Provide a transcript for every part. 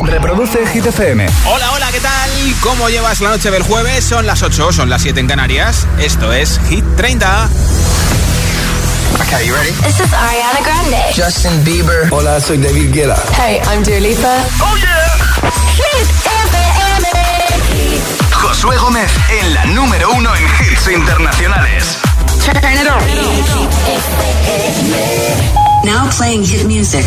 Reproduce Hit FM. Hola, hola, ¿qué tal? ¿Cómo llevas la noche del jueves? Son las 8, son las 7 en Canarias. Esto es Hit 30. Okay, you ready? This is Ariana Grande. Justin Bieber. Hola, soy David Guetta. Hey, I'm Dua Lipa. Oh yeah. Hit FM. Josué Gómez en la número uno en hits internacionales. Turn it on. Now playing hit music.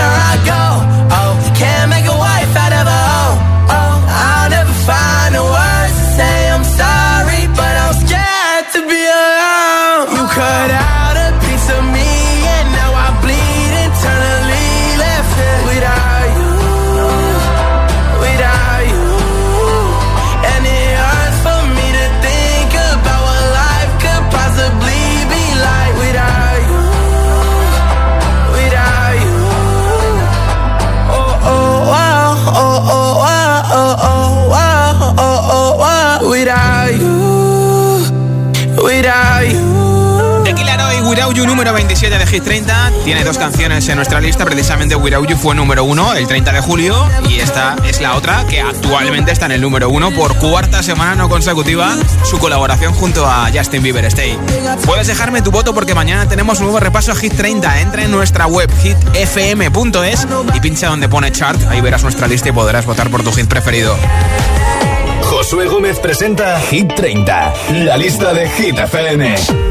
número 27 de Hit 30 tiene dos canciones en nuestra lista, precisamente Without You fue número uno el 30 de julio y esta es la otra que actualmente está en el número uno por cuarta semana no consecutiva, su colaboración junto a Justin Bieber Stay. Puedes dejarme tu voto porque mañana tenemos un nuevo repaso a Hit 30, entra en nuestra web hitfm.es y pincha donde pone chart, ahí verás nuestra lista y podrás votar por tu hit preferido. Josué Gómez presenta Hit 30, la lista de Hit FM.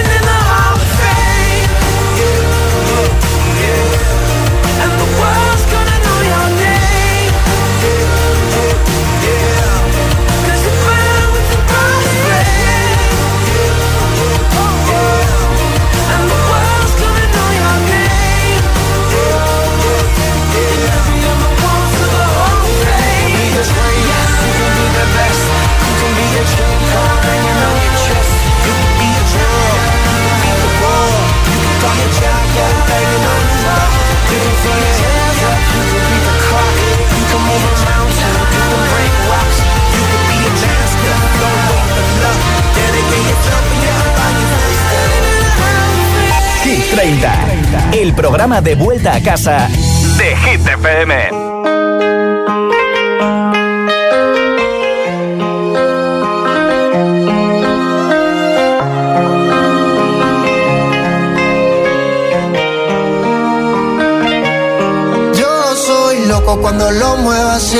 30, el programa de vuelta a casa de Hit FM. Yo soy loco cuando lo muevo así,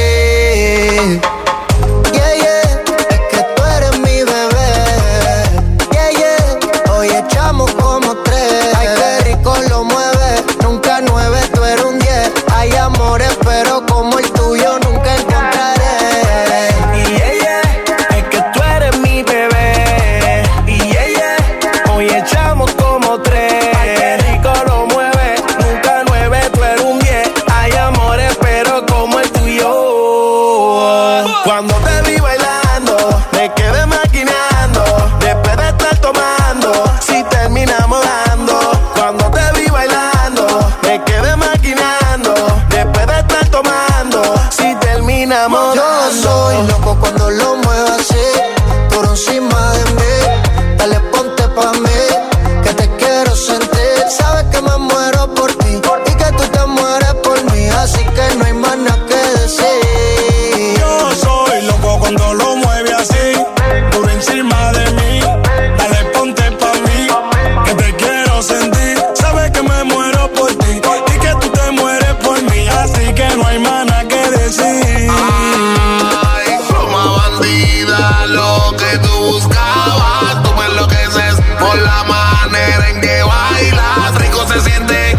Que bailas. Rico se siente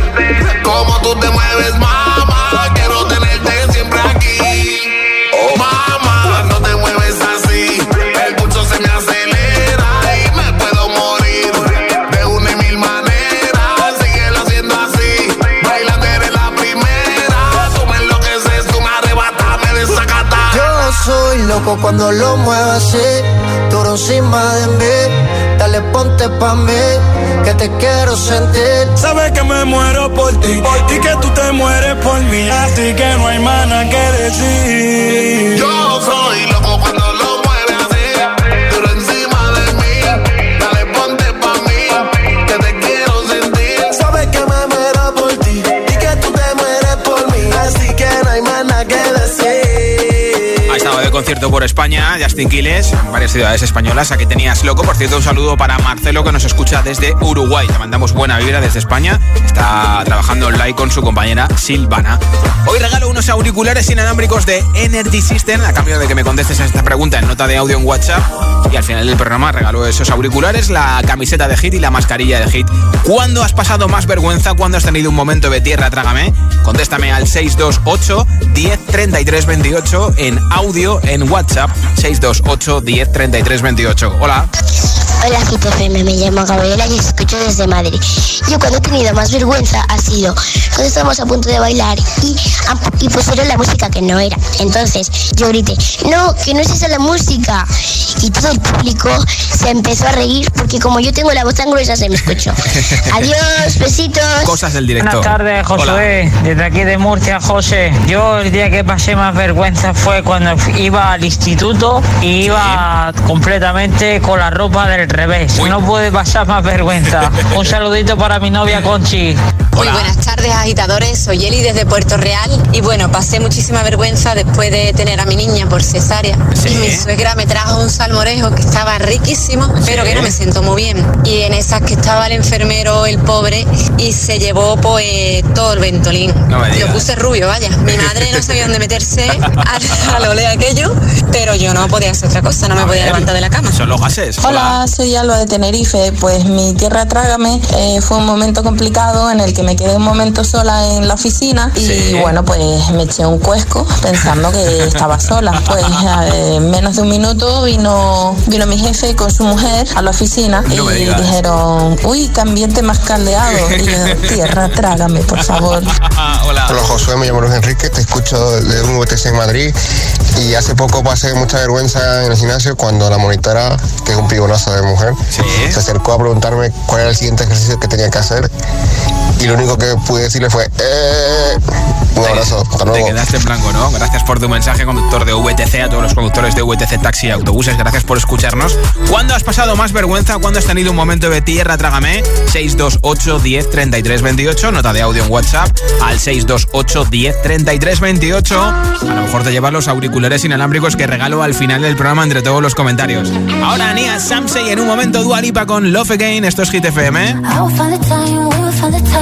como tú te mueves, mamá. Quiero tenerte siempre aquí. Oh, mamá, no te mueves así. El pulso se me acelera y me puedo morir de una y mil maneras. Síguelo haciendo así. Bailando eres la primera. Tú me enloqueces, tú me arrebatas, me desacatas. Yo soy loco cuando lo muevo así, duro encima de mí. Dale, ponte pa' mí, que te quiero sentir. Sabes que me muero por ti y que tú te mueres por mí, así que no hay más nada que decir. Yo soy concierto por España, Justin Quiles, varias ciudades españolas. Aquí tenías loco. Por cierto, un saludo para Marcelo que nos escucha desde Uruguay. Te mandamos buena vibra desde España. Está trabajando online con su compañera Silvana. Hoy regalo unos auriculares inalámbricos de Energy System a cambio de que me contestes a esta pregunta en nota de audio en WhatsApp. Y al final del programa regalo esos auriculares, la camiseta de Hit y la mascarilla de Hit. ¿Cuándo has pasado más vergüenza? ¿Cuándo has tenido un momento de tierra, trágame? Contéstame al 628 10 33 28 en audio en WhatsApp 628 10 33 28. Hola. Hola GTFM, me llamo Gabriela y escucho desde Madrid. Yo cuando he tenido más vergüenza ha sido cuando estábamos a punto de bailar y, y pusieron la música que no era. Entonces yo grité, no, que no es esa la música. Y todo el público se empezó a reír porque como yo tengo la voz tan gruesa se me escuchó. Adiós, besitos. Cosas del directo. Buenas tardes, Josué. Desde aquí de Murcia, José. Yo el día que pasé más vergüenza fue cuando iba al instituto y iba completamente con la ropa del revés. No puede pasar más vergüenza. Un saludito para mi novia Conchi. Muy buenas tardes, agitadores. Soy Eli desde Puerto Real. Y bueno, pasé muchísima vergüenza después de tener a mi niña por cesárea. Y mi suegra me trajo un salmorejo que estaba riquísimo, pero que no me sentó muy bien. Y en esas que estaba el enfermero, el pobre, y se llevó pues todo el ventolín. Lo puse rubio, vaya. Mi madre no sabía dónde meterse a, lo de aquello, pero yo no podía hacer otra cosa, no me podía levantar de la cama. Son los gases. Hola, soy Alba de Tenerife. Pues mi tierra trágame eh, fue un momento complicado en el que me quedé un momento sola en la oficina y bueno, pues me eché un cuesco pensando que estaba sola. Pues en menos de un minuto vino, vino mi jefe con su mujer a la oficina y dijeron, uy, qué ambiente más caldeado. Y yo, tierra trágame, por favor. Hola. Hola Josué, me llamo Luis Enrique, te escucho de un VTC en Madrid y hace poco pasé mucha vergüenza en el gimnasio cuando la monitora, que es un pibonazo de mujer, se acercó a preguntarme cuál era el siguiente ejercicio que tenía que hacer y lo único que pude decirle fue eh, un abrazo, hasta luego. Te quedaste en blanco, ¿no? Gracias por tu mensaje, conductor de VTC, a todos los conductores de VTC Taxi y Autobuses, gracias por escucharnos. ¿Cuándo has pasado más vergüenza? ¿Cuándo has tenido un momento de tierra? Trágame. 628 10 33 28, nota de audio en WhatsApp al 628 10 33 28. A lo mejor te llevas los auriculares inalámbricos que regalo al final del programa entre todos los comentarios. Ahora Nia Samsey en un momento Dualipa con Love Again, esto es Hit FM.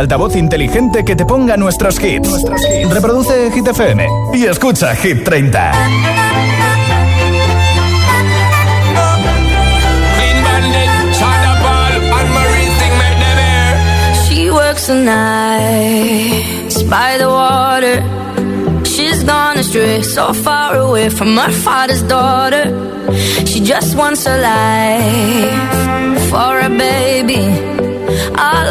altavoz inteligente que te ponga nuestros hits. Reproduce Hit FM y escucha Hit 30. She works the nights by the water. She's gone astray, so far away from her father's daughter. She just wants a life for a baby. All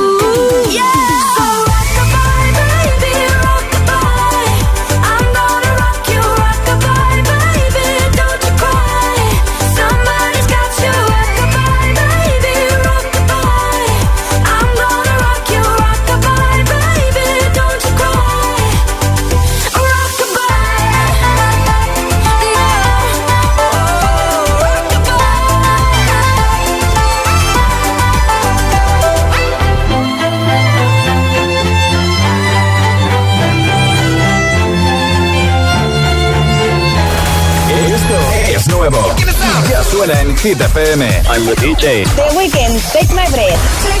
Hit FM. I'm the DJ. The Weeknd, Take My Breath. Take my breath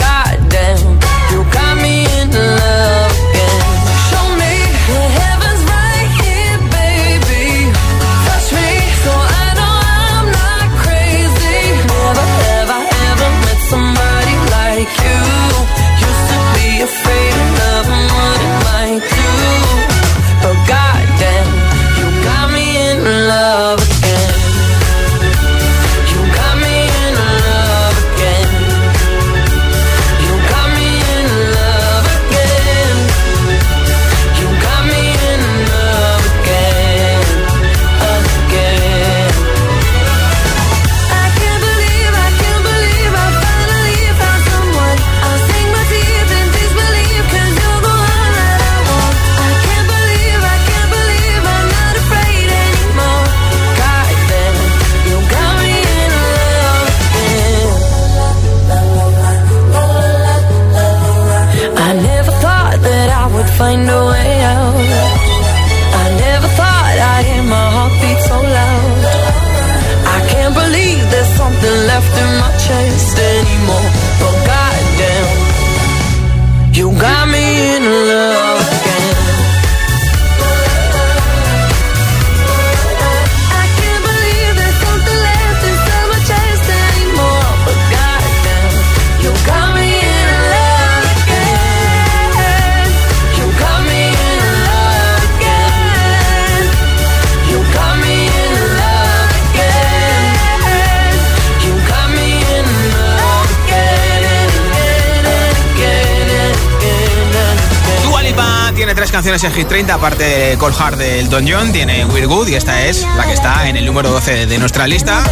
canciones en Hit 30, aparte de Cold Heart del Don John, tiene We're Good y esta es la que está en el número 12 de nuestra lista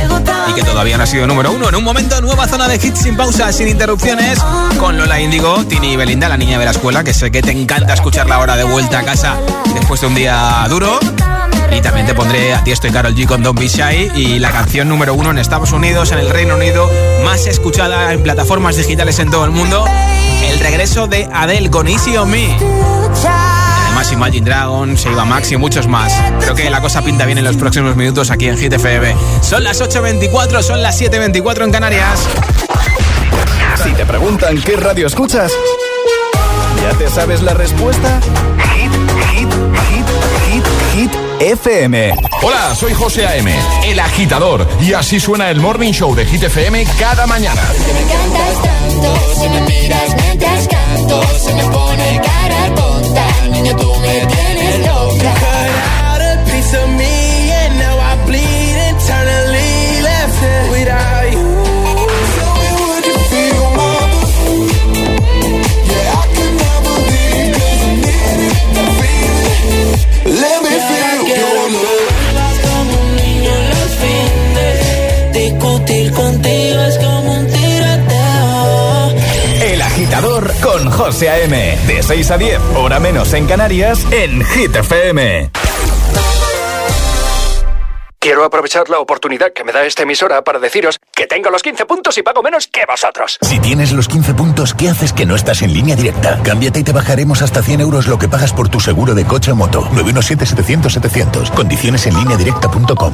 y que todavía no ha sido número uno. En un momento, nueva zona de hits sin pausa, sin interrupciones, con Lola Índigo, Tini y Belinda, la niña de la escuela, que sé que te encanta escucharla ahora de vuelta a casa después de un día duro. Y también te pondré a ti estoy Carol G con Don't Be y la canción número uno en Estados Unidos, en el Reino Unido, más escuchada en plataformas digitales en todo el mundo. El regreso de Adele con Easy on Me. Además Imagine Dragons, Seiba Max y muchos más. Creo que la cosa pinta bien en los próximos minutos aquí en Hit FM. Son las 8.24, son las 7.24 en Canarias. Si te preguntan qué radio escuchas, ¿ya te sabes la respuesta? Hit, hit, hit, hit, hit, FM. Hola, soy José A.M., el agitador, y así suena el Morning Show de Hit FM cada mañana. Me encantas tanto, si me miras mientras canto, se me pone cara niña tú me. Cut a piece of me José A.M. De 6 a 10, hora menos en Canarias, en Hit FM. Quiero aprovechar la oportunidad que me da esta emisora para deciros que tengo los 15 puntos y pago menos que vosotros. Si tienes los 15 puntos, ¿qué haces que no estás en línea directa? Cámbiate y te bajaremos hasta 100 euros lo que pagas por tu seguro de coche o moto. 917-700-700. Condiciones en línea directa.com.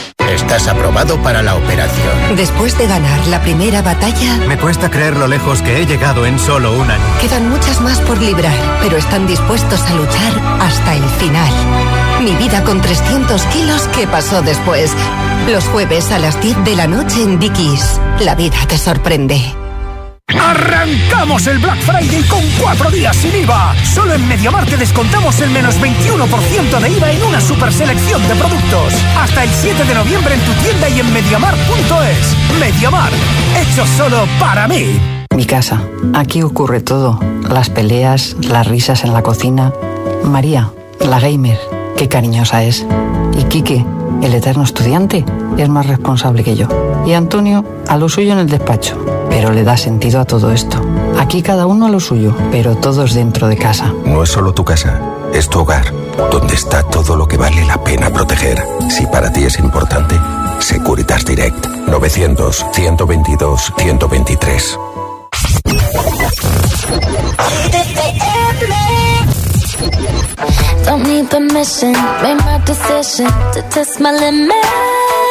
Estás aprobado para la operación. Después de ganar la primera batalla, Me cuesta creer lo lejos que he llegado en solo un año. quedan muchas más por librar, pero están dispuestos a luchar hasta el final. Mi vida con 300 kilos, ¿qué pasó después? Los jueves a las 10 de la noche en Dickies. La vida te sorprende. ¡Arrancamos el Black Friday con cuatro días sin IVA! Solo en Mediamar te descontamos el menos 21% de IVA en una super selección de productos. Hasta el 7 de noviembre en tu tienda y en mediamar.es. Mediamar, hecho solo para mí. Mi casa. Aquí ocurre todo. Las peleas, las risas en la cocina. María, la gamer, qué cariñosa es. Y Quique, el eterno estudiante, es más responsable que yo. Y Antonio, a lo suyo en el despacho. Pero le da sentido a todo esto. Aquí cada uno a lo suyo, pero todos dentro de casa. No es solo tu casa, es tu hogar, donde está todo lo que vale la pena proteger. Si para ti es importante, Securitas Direct 900 122 123. Don't need permission, made my decision to test my limits.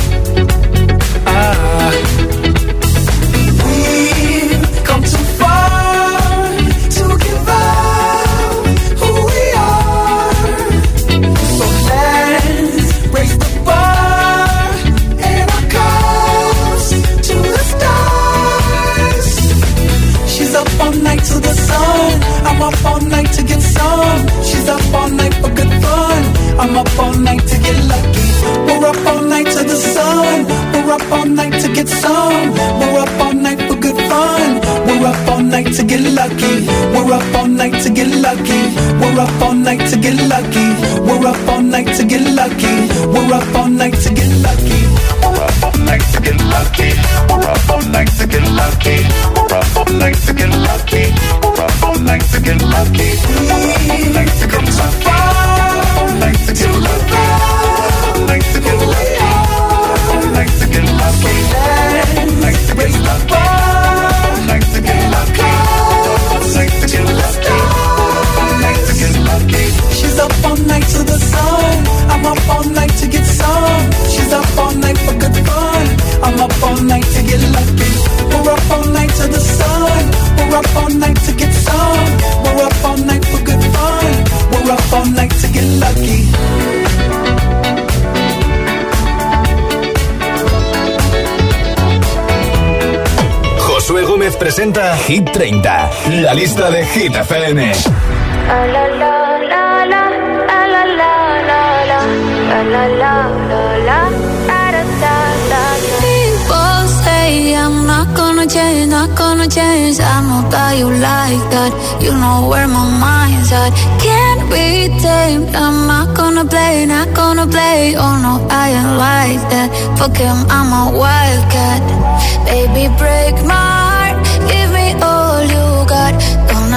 Presenta Hit 30, la lista de Hit FM. People say I'm not gonna change, not gonna change. I'm not that you like that. You know where my mind's at. Can't be tamed. I'm not gonna play, not gonna play. Oh no, I ain't like that. Fuck him, I'm a wildcat. Baby, break my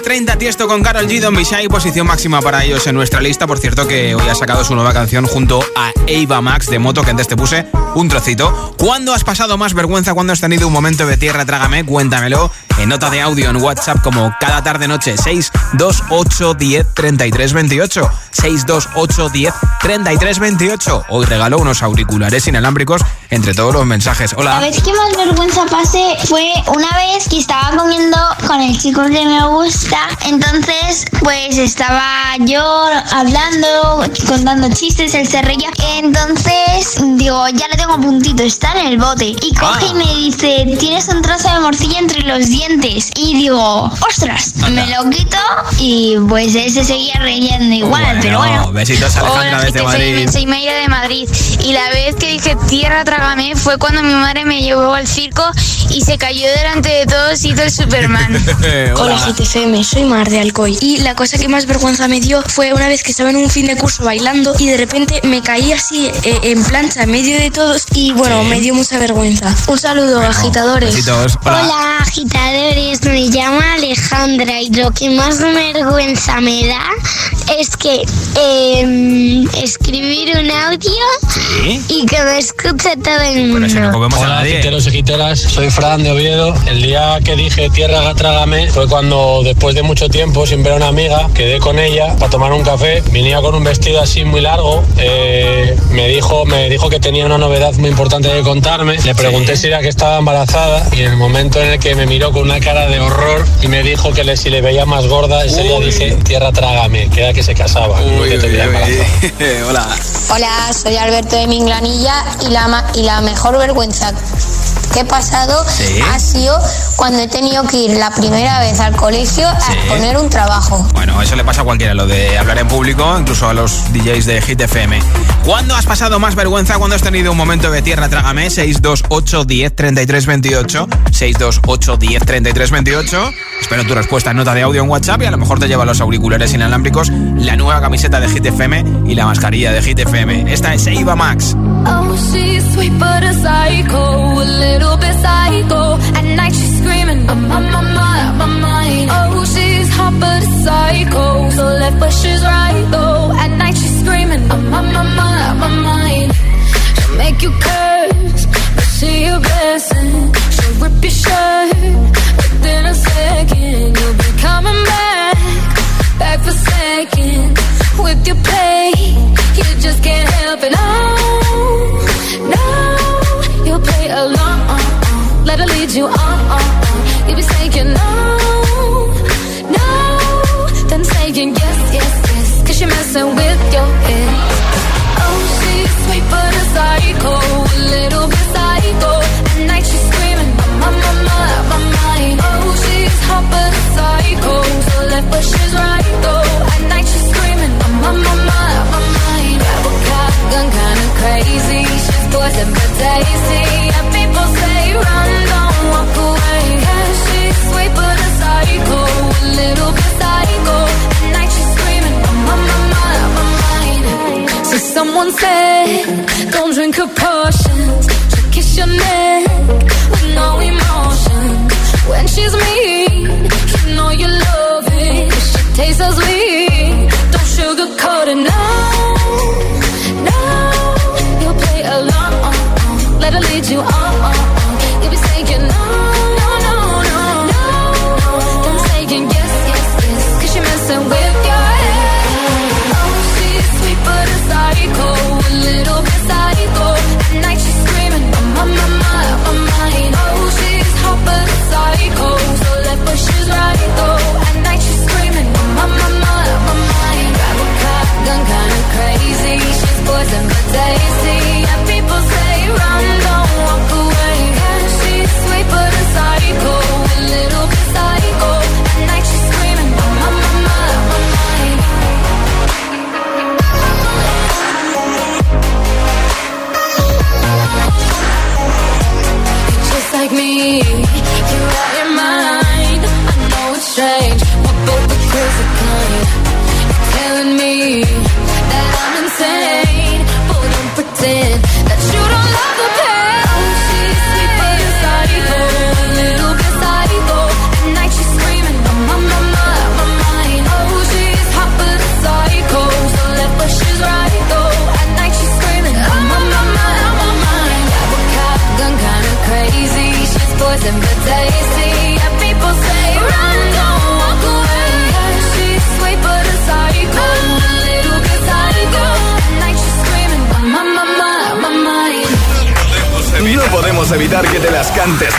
30. Tiesto con Carol G, Don Bishai, posición máxima para ellos en nuestra lista. Por cierto, que hoy ha sacado su nueva canción junto a Eva Max de Moto, que antes te puse un trocito. ¿Cuándo has pasado más vergüenza? ¿Cuándo has tenido un momento de tierra? Trágame, cuéntamelo en nota de audio en WhatsApp, como cada tarde noche. 628 10 33 28. 628 10 33 28. Hoy regalo unos auriculares inalámbricos entre todos los mensajes. La Hola. vez que más vergüenza pasé fue una vez que estaba comiendo con el chico que me gusta. Entonces, pues estaba yo hablando, contando chistes, él se reía. Entonces, digo, ya le tengo a puntito, está en el bote. Y coge y me dice, tienes un trozo de morcilla entre los dientes. Y digo, ostras, me lo quito y pues él se seguía riendo igual. pero bueno. Besitos Alejandra Hola, desde Madrid. soy Mayra de Madrid. Y la vez que dije tierra trágame fue cuando mi madre me llevó al circo y se cayó delante de todos y hizo el Superman. Hola. GTFM, soy Mar de Alcoy. Y la cosa que más vergüenza me dio fue una vez que estaba en un fin de curso bailando y de repente me caí así eh, en plancha en medio de todos y bueno, me dio mucha vergüenza. Un saludo, agitadores. Besitos. Hola. Hola agitadores, me llamo Alejandra y lo que más vergüenza me da es que em, escribir un audio y que me escuche todo el mundo. Hola, giteros y giteras. Soy Fran de Oviedo. El día que dije tierra trágame fue cuando, después de mucho tiempo, sin ver a una amiga, quedé con ella para tomar un café. Venía con un vestido así muy largo. Eh, me, dijo, me dijo que tenía una novedad muy importante que contarme. Le pregunté si era que estaba embarazada y en el momento en el que me miró con una cara de horror y me dijo que le, si le veía más gorda, ese día dije tierra trágame, que se casaba. Hola. Hola, soy Alberto de Minglanilla y la, y la mejor vergüenza que he pasado ha sido cuando he tenido que ir la primera vez al colegio a exponer un trabajo. Bueno, eso le pasa a cualquiera, lo de hablar en público, incluso a los DJs de Hit FM. ¿Cuándo has pasado más vergüenza? cuando has tenido un momento de tierra? Trágame 628 10 33 28. 628 10 33 28. Espero tu respuesta en nota de audio en WhatsApp y a lo mejor te lleva los auriculares inalámbricos, la nueva camiseta de Hit FM y la mascarilla de Hit FM. Esta es Eva Max. Oh, she's sweet but a psycho, a little bit psycho. At night she's screaming, I'm on my mind, my mind. Oh, she's hot but a psycho, so left but she's right though. At night she's screaming, I'm on my mind, my mind. She'll make you curse, but she a blessing. She'll rip your shirt within a second. You'll be coming back, back for second. With your play, you just can't help it. Oh, no, you'll play along. Let her lead you on. You'll be saying no, no, then saying yes, yes, yes. Cause you're messing with So someone said, don't drink her potions.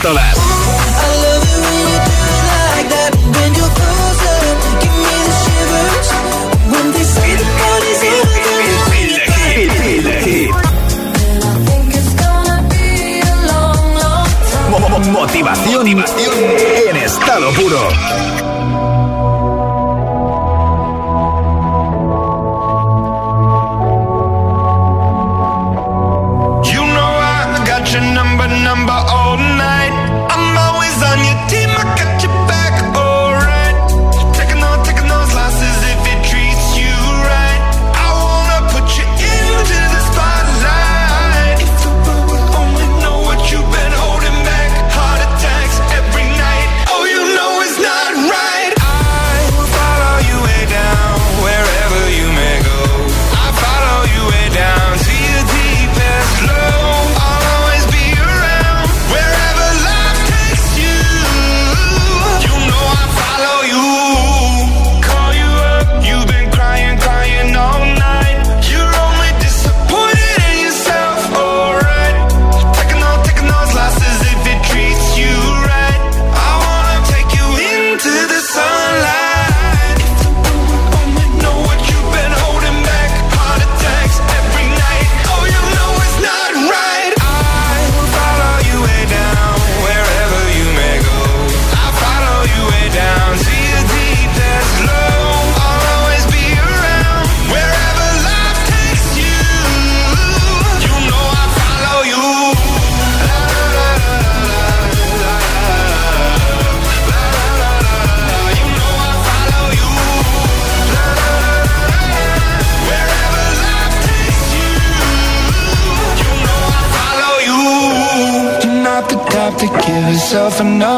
Aftermath.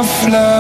flow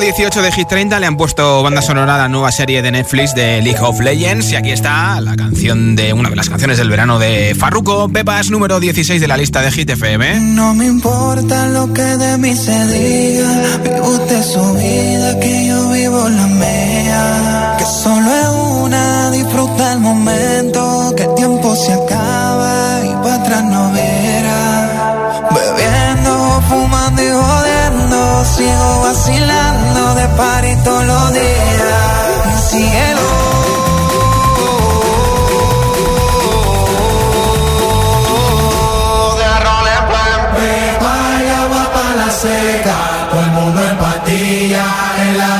número 18 de Hit 30 le han puesto banda sonora a la nueva serie de Netflix de League of Legends y aquí está la canción de una de las canciones del verano de Farruko, Pepas número 16 de la lista de Hit FM. No me importa lo que de mí se diga, vive usted su vida, que yo vivo la mía, que solo es una, disfruta el momento, que el tiempo se acaba party todos los días, cielo. seca, todo el mundo en patilla en la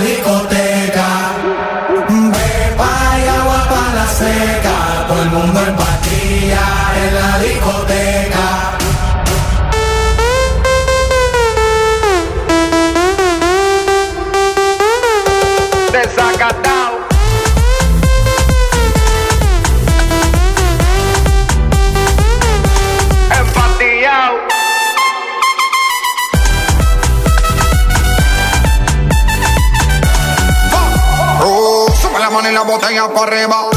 para arriba.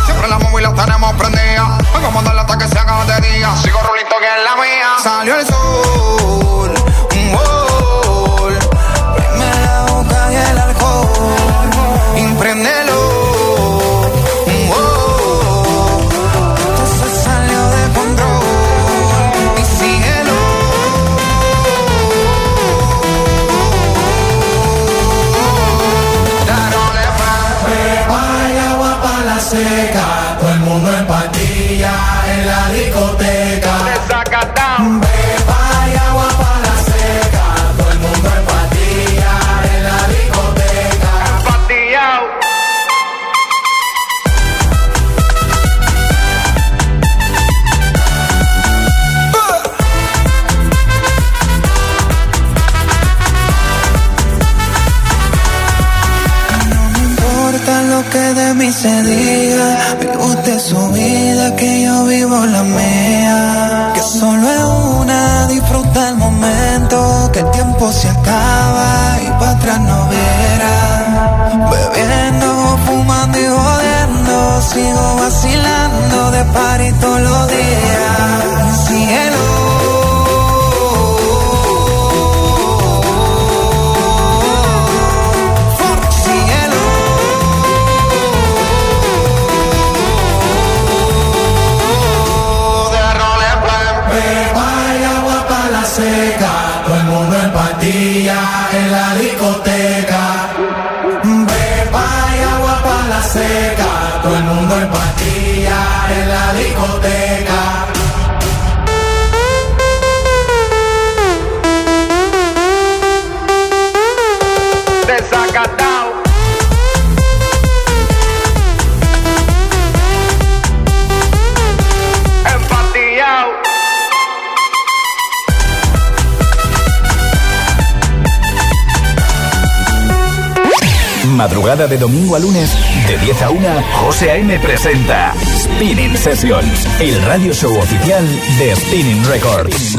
Domingo a lunes, de 10 a 1, José A.M. presenta Spinning Sessions, el radio show oficial de Spinning Records.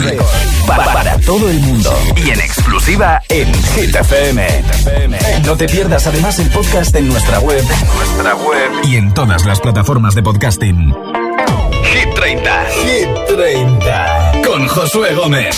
Pa- para todo el mundo y en exclusiva en Hit FM. No te pierdas además el podcast en nuestra web, nuestra web y en todas las plataformas de podcasting. Hit 30, Hit 30, con Josué Gómez.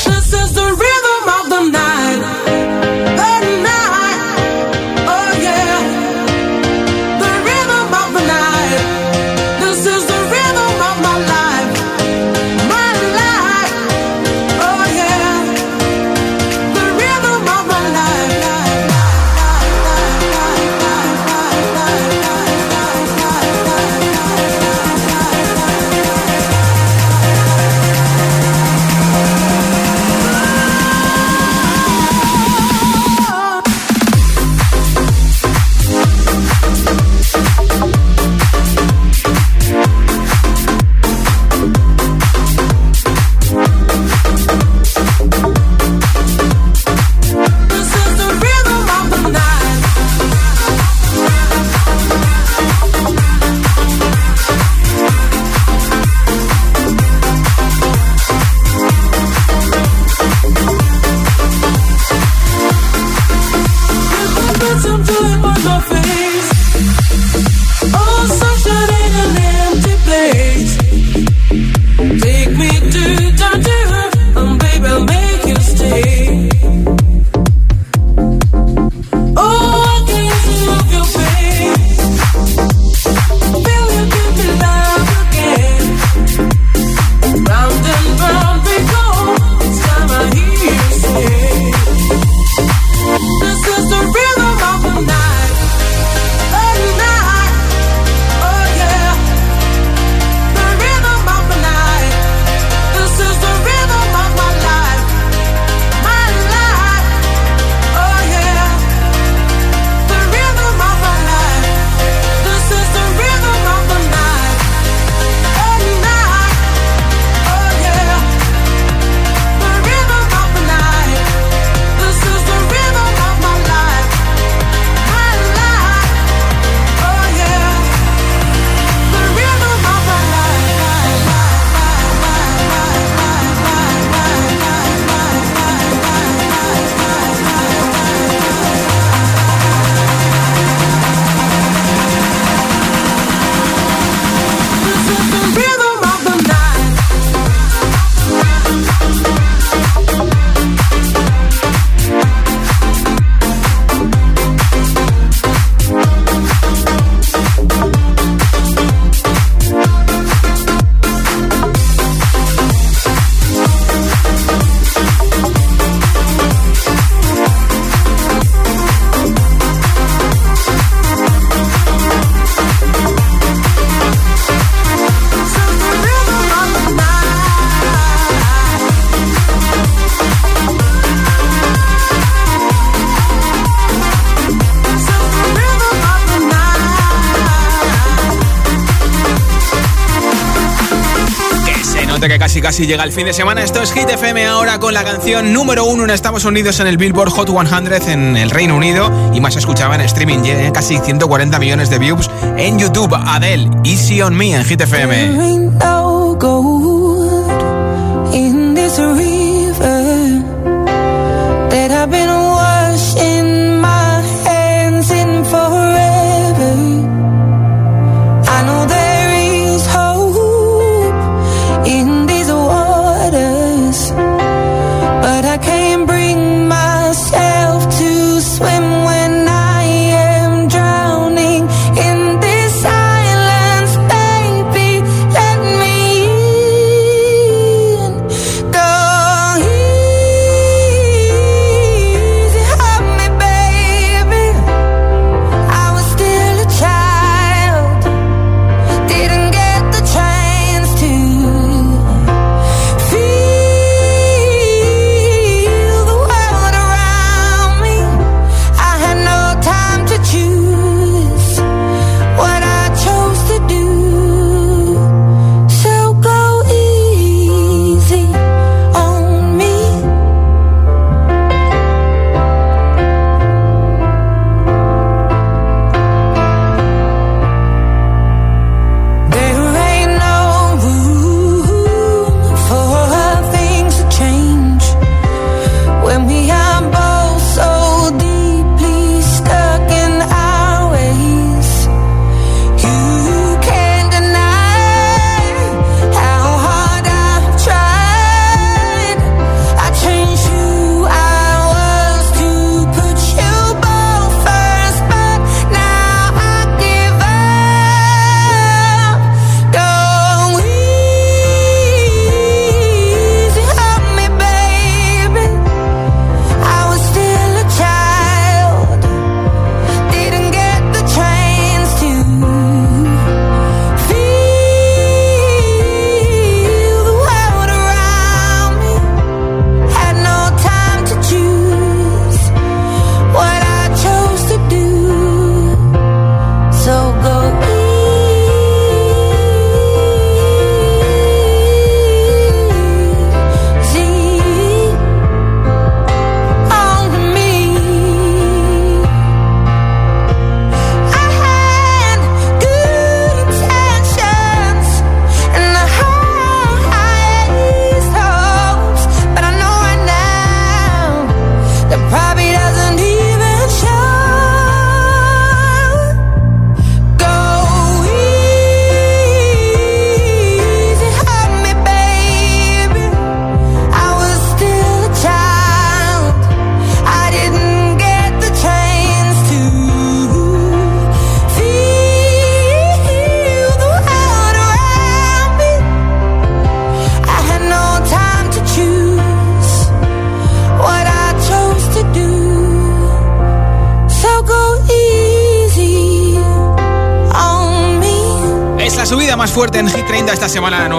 Casi llega el fin de semana. Esto es Hit FM ahora con la canción número uno en Estados Unidos en el Billboard Hot 100 en el Reino Unido y más escuchaba en streaming, en casi 140 millones de views en YouTube. Adele, Easy on Me en Hit FM.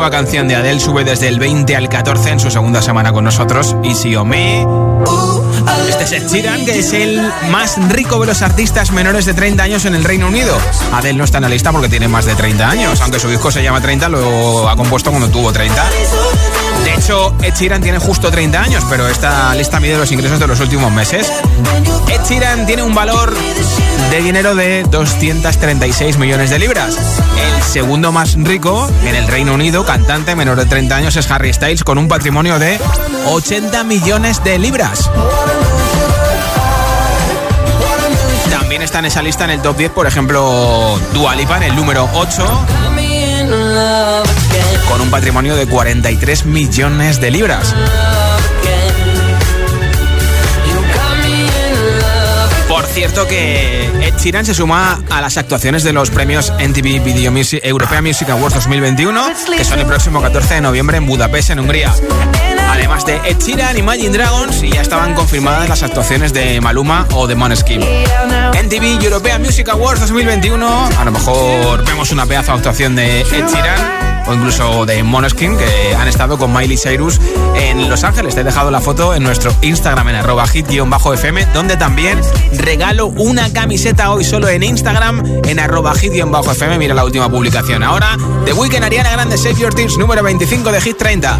Nueva canción de Adele sube desde el 20 al 14 en su segunda semana con nosotros Easy on Me este es Sheeran, que es el más rico de los artistas menores de 30 años en el Reino Unido. Adele no está en la lista porque tiene más de 30 años, aunque su disco se llama 30, lo ha compuesto cuando tuvo 30. Hecho, Ed Sheeran tiene justo 30 años, pero esta lista mide los ingresos de los últimos meses. Ed Sheeran tiene un valor de dinero de 236 millones de libras. El segundo más rico en el Reino Unido, cantante menor de 30 años, es Harry Styles con un patrimonio de 80 millones de libras. También está en esa lista en el top 10, por ejemplo, Dua Lipa en el número 8 con un patrimonio de 43 millones de libras. Por cierto que Ed Sheeran se suma a las actuaciones de los premios NTV Video Music European Music Awards 2021, que son el próximo 14 de noviembre en Budapest, en Hungría. Además de Ed Sheeran, Imagine Dragons y ya estaban confirmadas las actuaciones de Maluma o de Måneskin. NTV European Music Awards 2021, a lo mejor vemos una pedazo de actuación de Ed Sheeran o incluso de Monoskin, que han estado con Miley Cyrus en Los Ángeles. Te he dejado la foto en nuestro Instagram en arroba hit-fm, donde también regalo una camiseta hoy solo en Instagram en arroba hit-fm. Mira la última publicación. Ahora, The Weekend Ariana Grande Save Your Teams número 25 de Hit 30.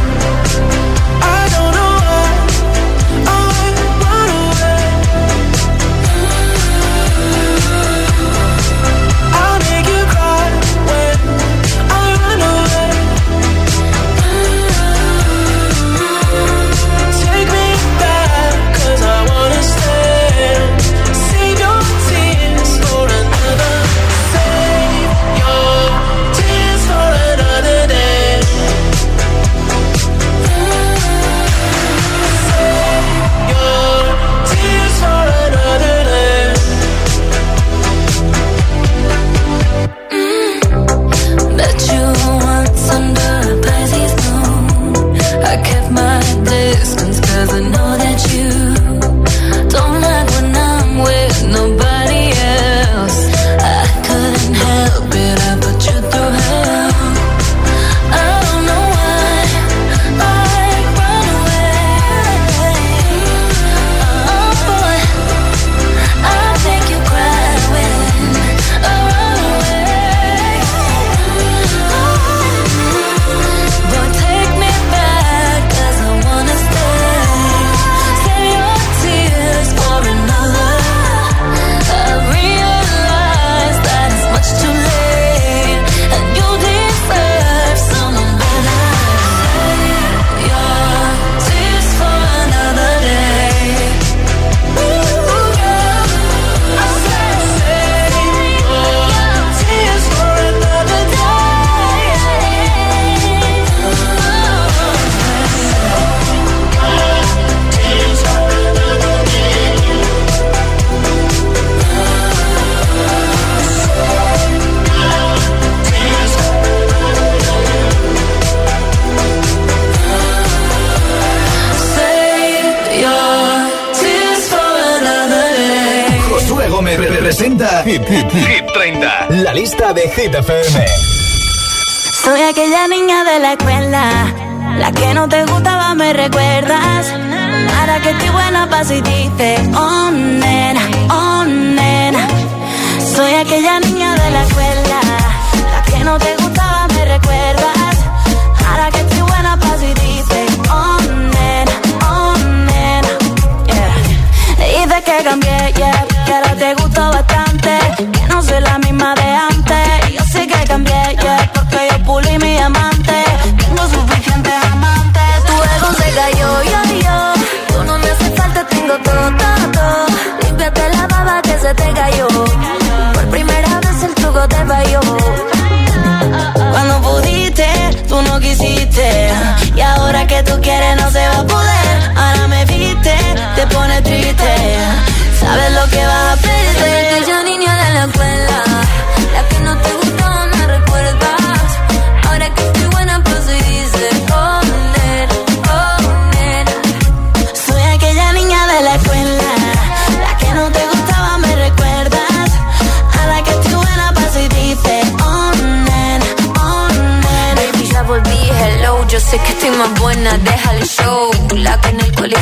Que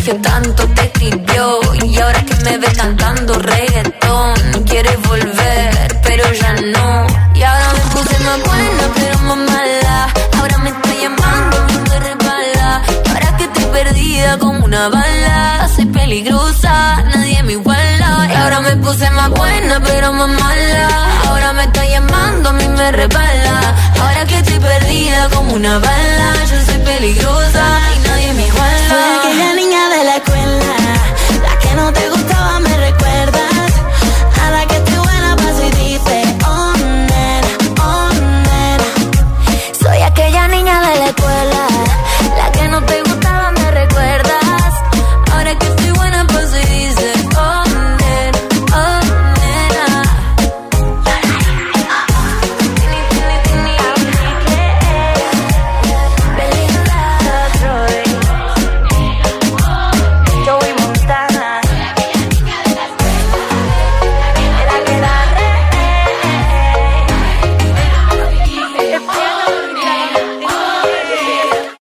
colegio tanto te escribió y ahora que me ves cantando reggaetón Quieres volver, pero ya no. Y ahora me puse más buena, pero más mala. Ahora me estoy llamando, me resbala. Y ahora que estoy perdida como una bala Soy peligrosa, nadie me iguala. Y ahora me puse más buena, pero más mala. Ahora me estoy llamando, a mí me resbala. Ahora que estoy perdida como una bala Yo soy peligrosa